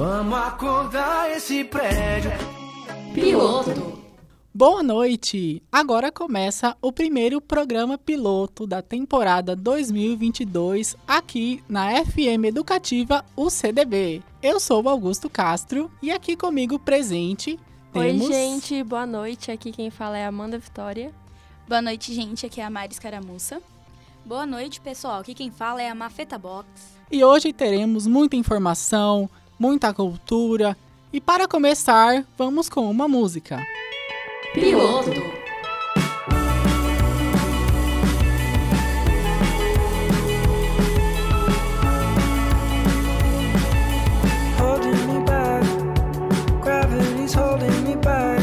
Vamos acordar esse prédio. Piloto. Boa noite! Agora começa o primeiro programa piloto da temporada 2022 aqui na FM Educativa UCDB. Eu sou o Augusto Castro e aqui comigo presente temos... Oi, gente, boa noite. Aqui quem fala é a Amanda Vitória. Boa noite, gente. Aqui é a Mari Escaramuça. Boa noite, pessoal. Aqui quem fala é a Mafeta Box. E hoje teremos muita informação, muita cultura. E para começar, vamos com uma música. Piloto. Holding me back, gravity's holding me back.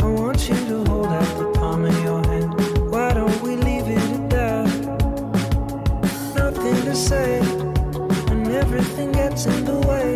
I want you to hold out the palm of your hand. Why don't we leave it at that? Nothing to say, and everything gets in the way.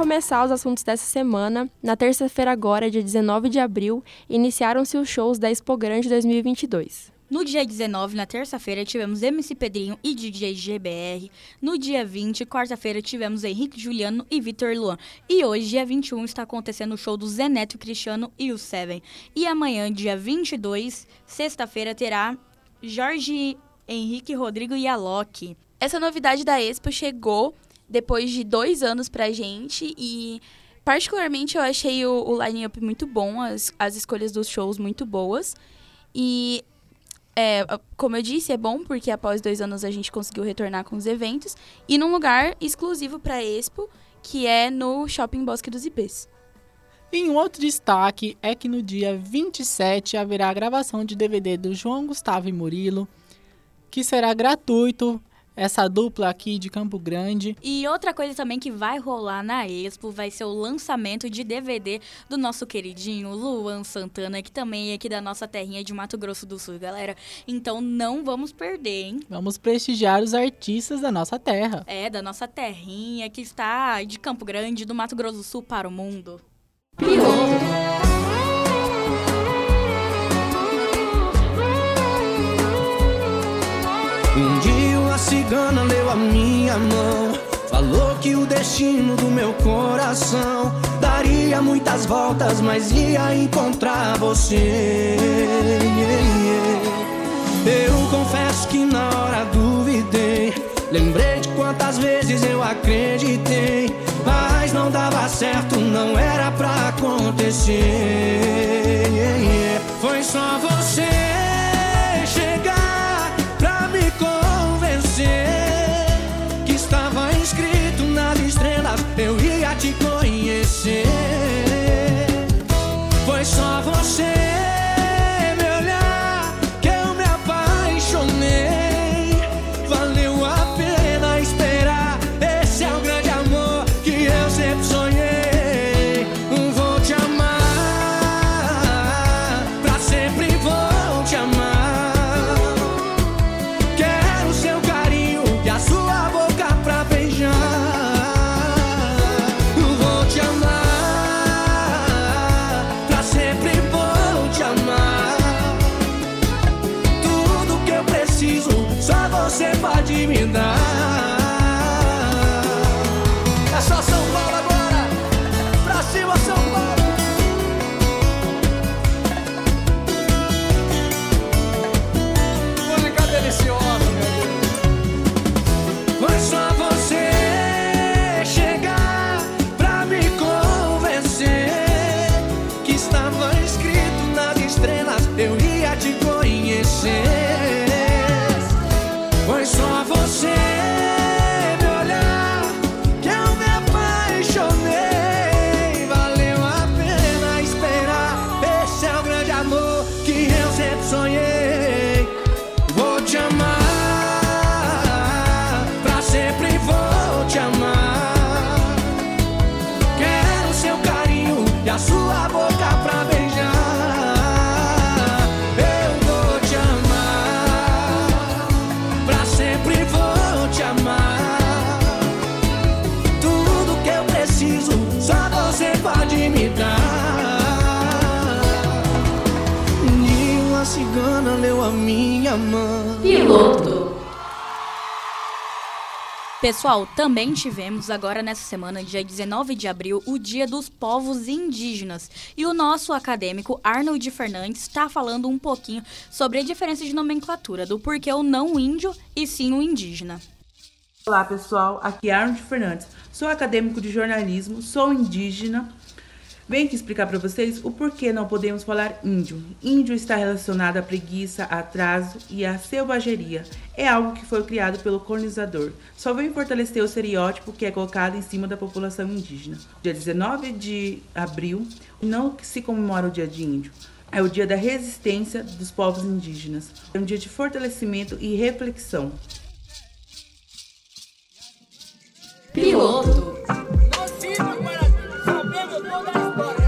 Começar os assuntos dessa semana, na terça-feira agora, dia 19 de abril, iniciaram-se os shows da Expo Grande 2022. No dia 19, na terça-feira, tivemos MC Pedrinho e DJ GBR. No dia 20, quarta-feira, tivemos Henrique Juliano e Vitor Luan. E hoje, dia 21, está acontecendo o show do Zé Neto Cristiano e o Seven. E amanhã, dia 22, sexta-feira, terá Jorge Henrique Rodrigo e Alok. Essa novidade da Expo chegou depois de dois anos pra gente e particularmente eu achei o, o line-up muito bom, as, as escolhas dos shows muito boas. E é, como eu disse, é bom porque após dois anos a gente conseguiu retornar com os eventos e num lugar exclusivo para Expo, que é no Shopping Bosque dos Ipês. E um outro destaque é que no dia 27 haverá a gravação de DVD do João Gustavo e Murilo, que será gratuito essa dupla aqui de Campo Grande. E outra coisa também que vai rolar na Expo vai ser o lançamento de DVD do nosso queridinho Luan Santana, que também é aqui da nossa terrinha de Mato Grosso do Sul, galera. Então não vamos perder, hein? Vamos prestigiar os artistas da nossa terra. É, da nossa terrinha que está de Campo Grande, do Mato Grosso do Sul para o mundo. Piloto. Cigana leu a minha mão. Falou que o destino do meu coração daria muitas voltas, mas ia encontrar você. Eu confesso que na hora duvidei. Lembrei de quantas vezes eu acreditei, mas não dava certo, não era pra acontecer. Foi só você conhecer. Que estava escrito nas estrelas, eu ia te conhecer. Piloto. Pessoal, também tivemos agora nessa semana, dia 19 de abril, o Dia dos Povos Indígenas. E o nosso acadêmico Arnold Fernandes está falando um pouquinho sobre a diferença de nomenclatura do porquê o não índio e sim o indígena. Olá pessoal, aqui é Arnold Fernandes, sou acadêmico de jornalismo, sou indígena. Venho aqui explicar para vocês o porquê não podemos falar índio. Índio está relacionado à preguiça, atraso e à selvageria. É algo que foi criado pelo colonizador. Só vem fortalecer o estereótipo que é colocado em cima da população indígena. Dia 19 de abril não se comemora o Dia de Índio. É o dia da resistência dos povos indígenas. É um dia de fortalecimento e reflexão. Piloto. negros, todas las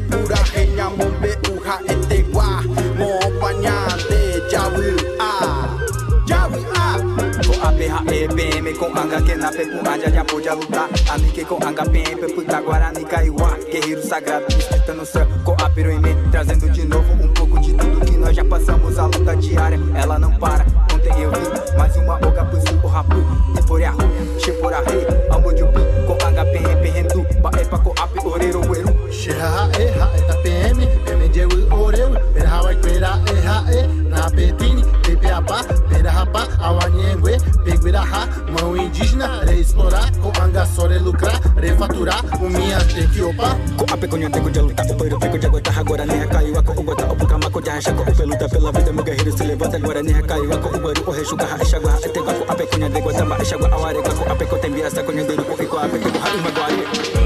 rese Japura renya mombe uha etegua Mo panyande, jawu a Jawu a Ko ape ha e peme com anga que na pepu anja já pode lutar Anike com anga pempe puta guarani kaiwa Guerreiro sagrado. No céu Com apero em mim trazendo de novo um pouco de tudo que nós já passamos A luta diária. Ela não para Ontem eu vi mais uma oga pusi o rapu Tipore a ru, shepora rei e ha e ta PM, de wu oreu, pera hawa kwera e ha e, na petini, pepe apa, pera rapa, awaniengue, peguira ha, mão indígena, reexplorar, com angaçore lucrar, refaturar, o minha tem que konyo teko de luta, o peiro fico de aguentar agora nem caiu a ko ugota o de racha ko o luta pela vida meu guerreiro se levanta agora nem caiu a ko ubaru o reshuka ha shagwa e tego ko ape konyo de gota ma shagwa aware ko ape ko tembia sa konyo de ko ko ape ko ha magwari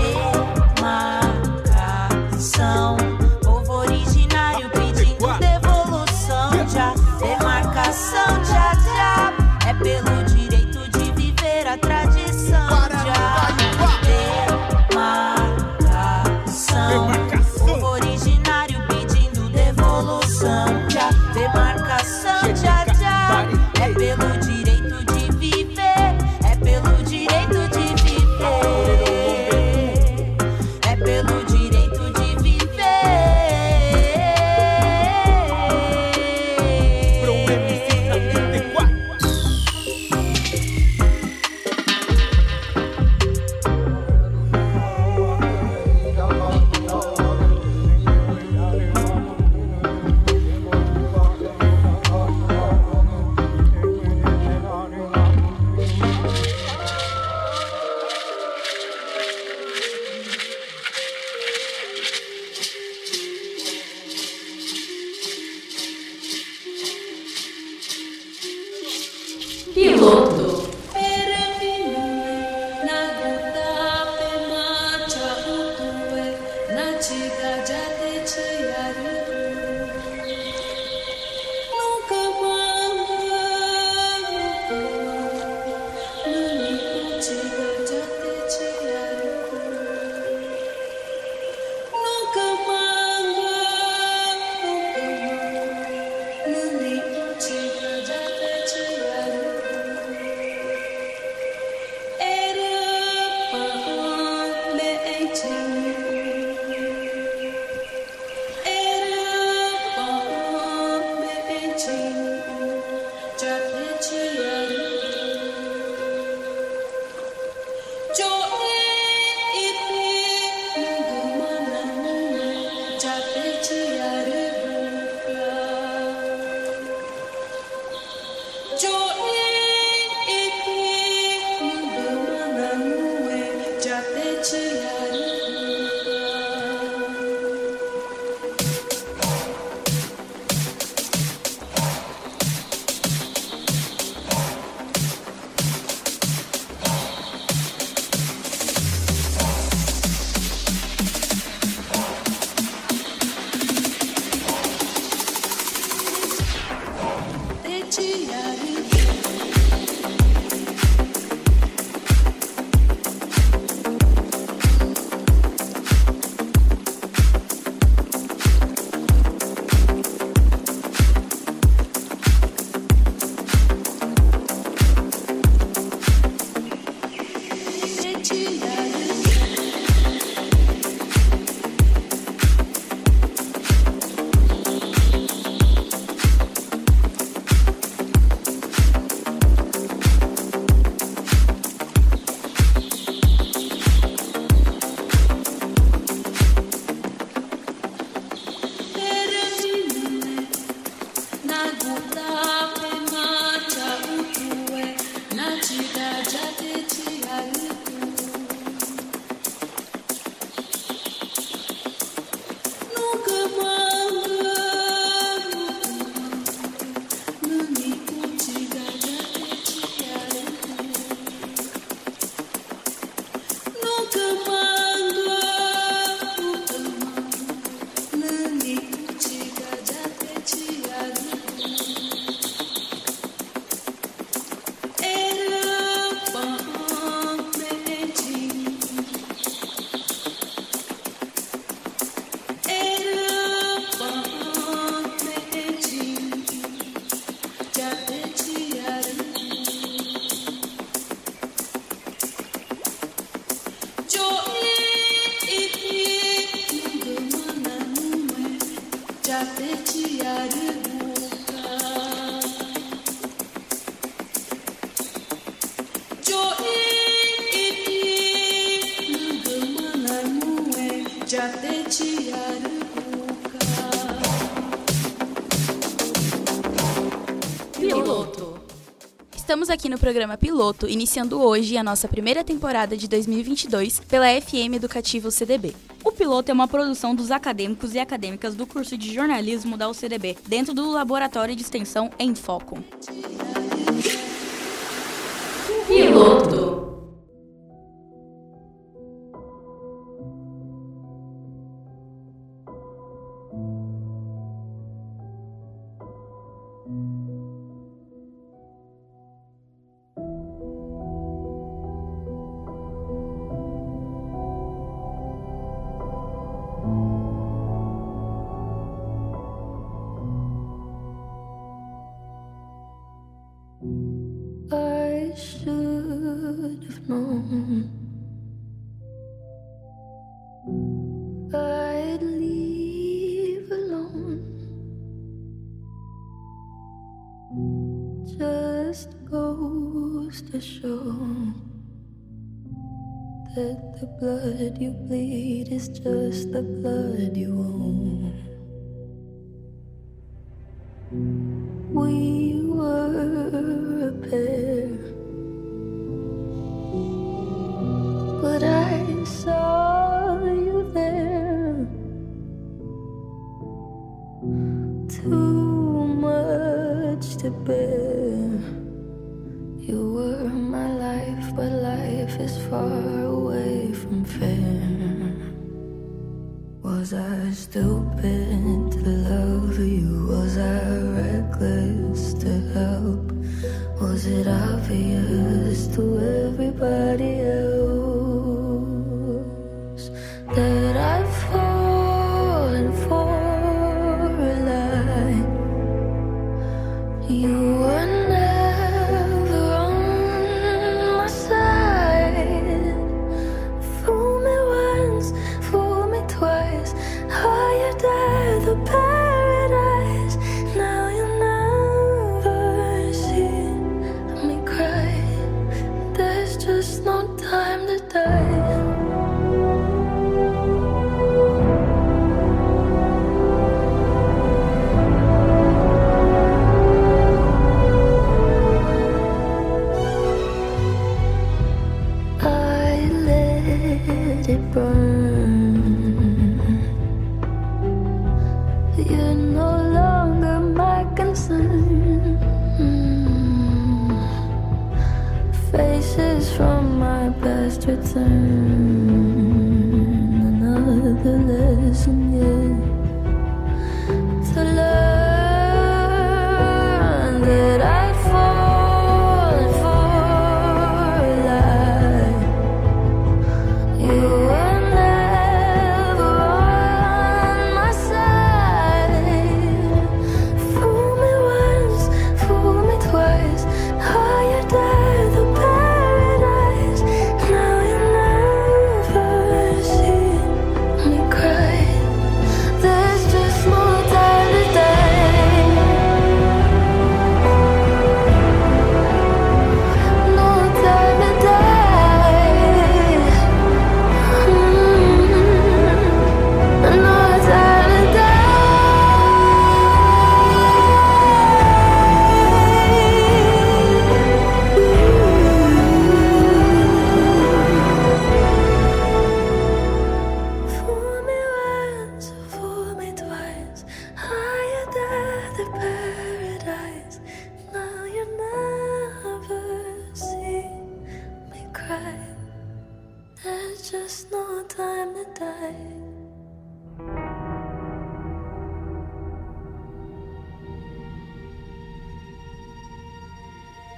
Estamos aqui no programa Piloto, iniciando hoje a nossa primeira temporada de 2022 pela FM Educativo CDB. O Piloto é uma produção dos acadêmicos e acadêmicas do curso de jornalismo da UCDB, dentro do Laboratório de Extensão Em Foco. Piloto. Show that the blood you bleed is just the blood you own. You answer.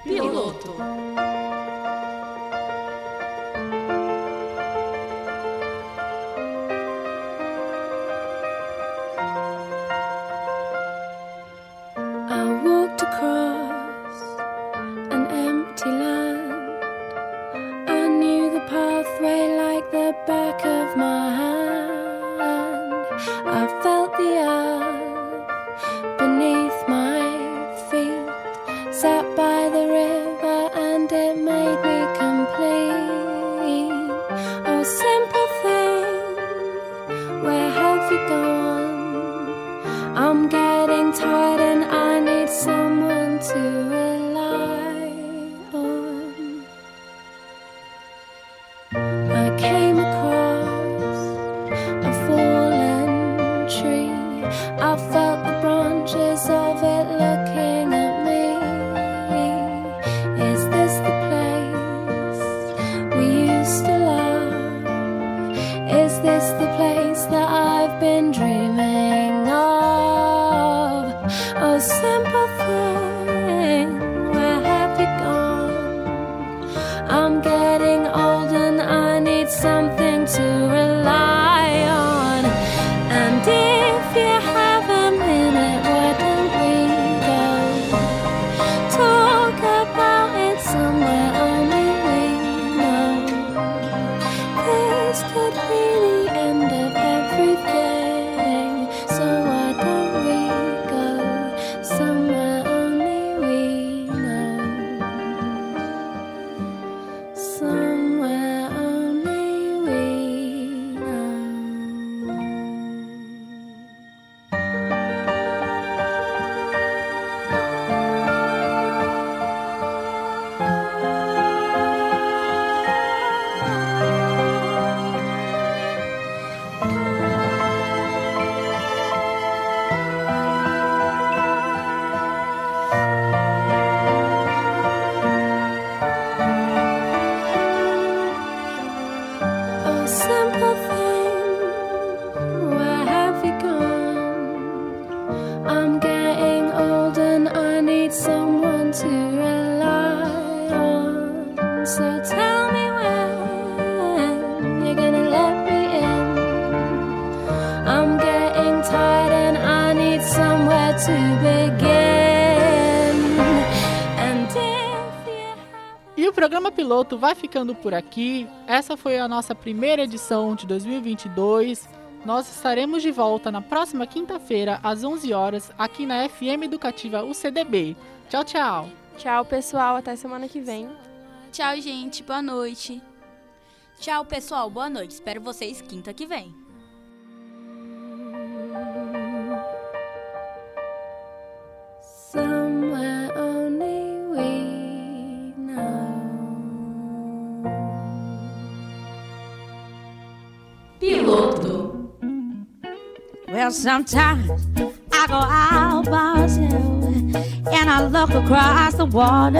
Piloto. Programa piloto vai ficando por aqui. Essa foi a nossa primeira edição de 2022. Nós estaremos de volta na próxima quinta-feira, às 11 horas, aqui na FM Educativa UCDB. Tchau, tchau. Tchau, pessoal. Até semana que vem. Tchau, gente. Boa noite. Tchau, pessoal. Boa noite. Espero vocês quinta que vem. Piloto. Well, sometimes I go out by myself and I look across the water.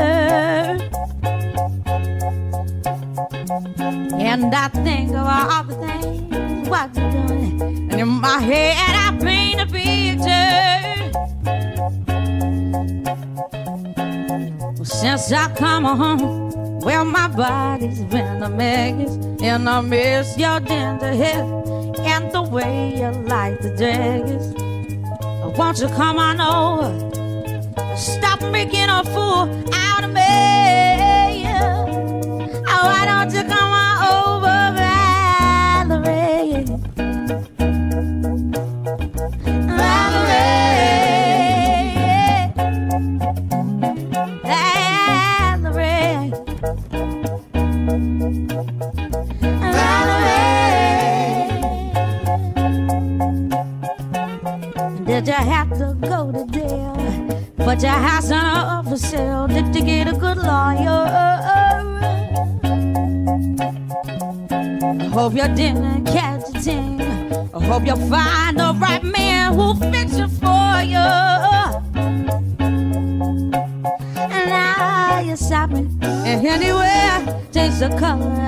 And I think of all the things what you're doing. And in my head, I paint a picture. Well, since I come home, well, my body's been a mess. And I miss your tender hair and the way you like the daggers. Won't you come on over? Stop making a fool out of me. Did you have to go to jail? But your house on for sale. Did you get a good lawyer? I hope you didn't catch a. I hope you find the right man who'll fix it for you. And now you're shopping and anywhere, change the color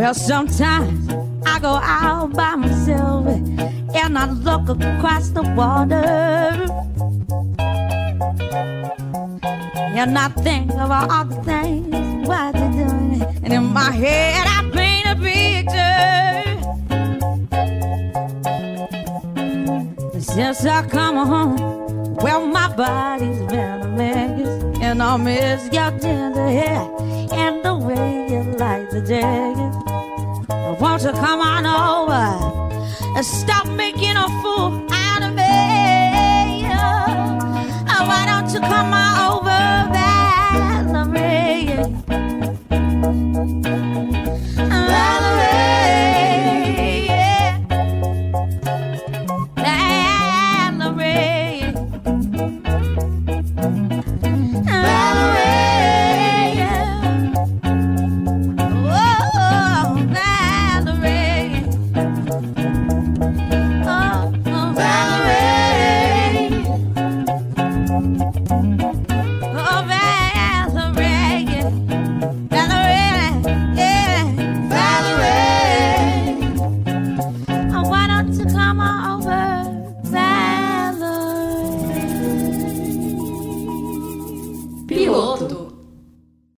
Well, sometimes I go out by myself and I look across the water. And I think of all the things and in my head, I paint a picture. Since I come home, well, my body's been a mess. And I miss your tender hair and the way you like the jacket. Won't you come on over and stop making a fool out of me? Oh, why don't you come on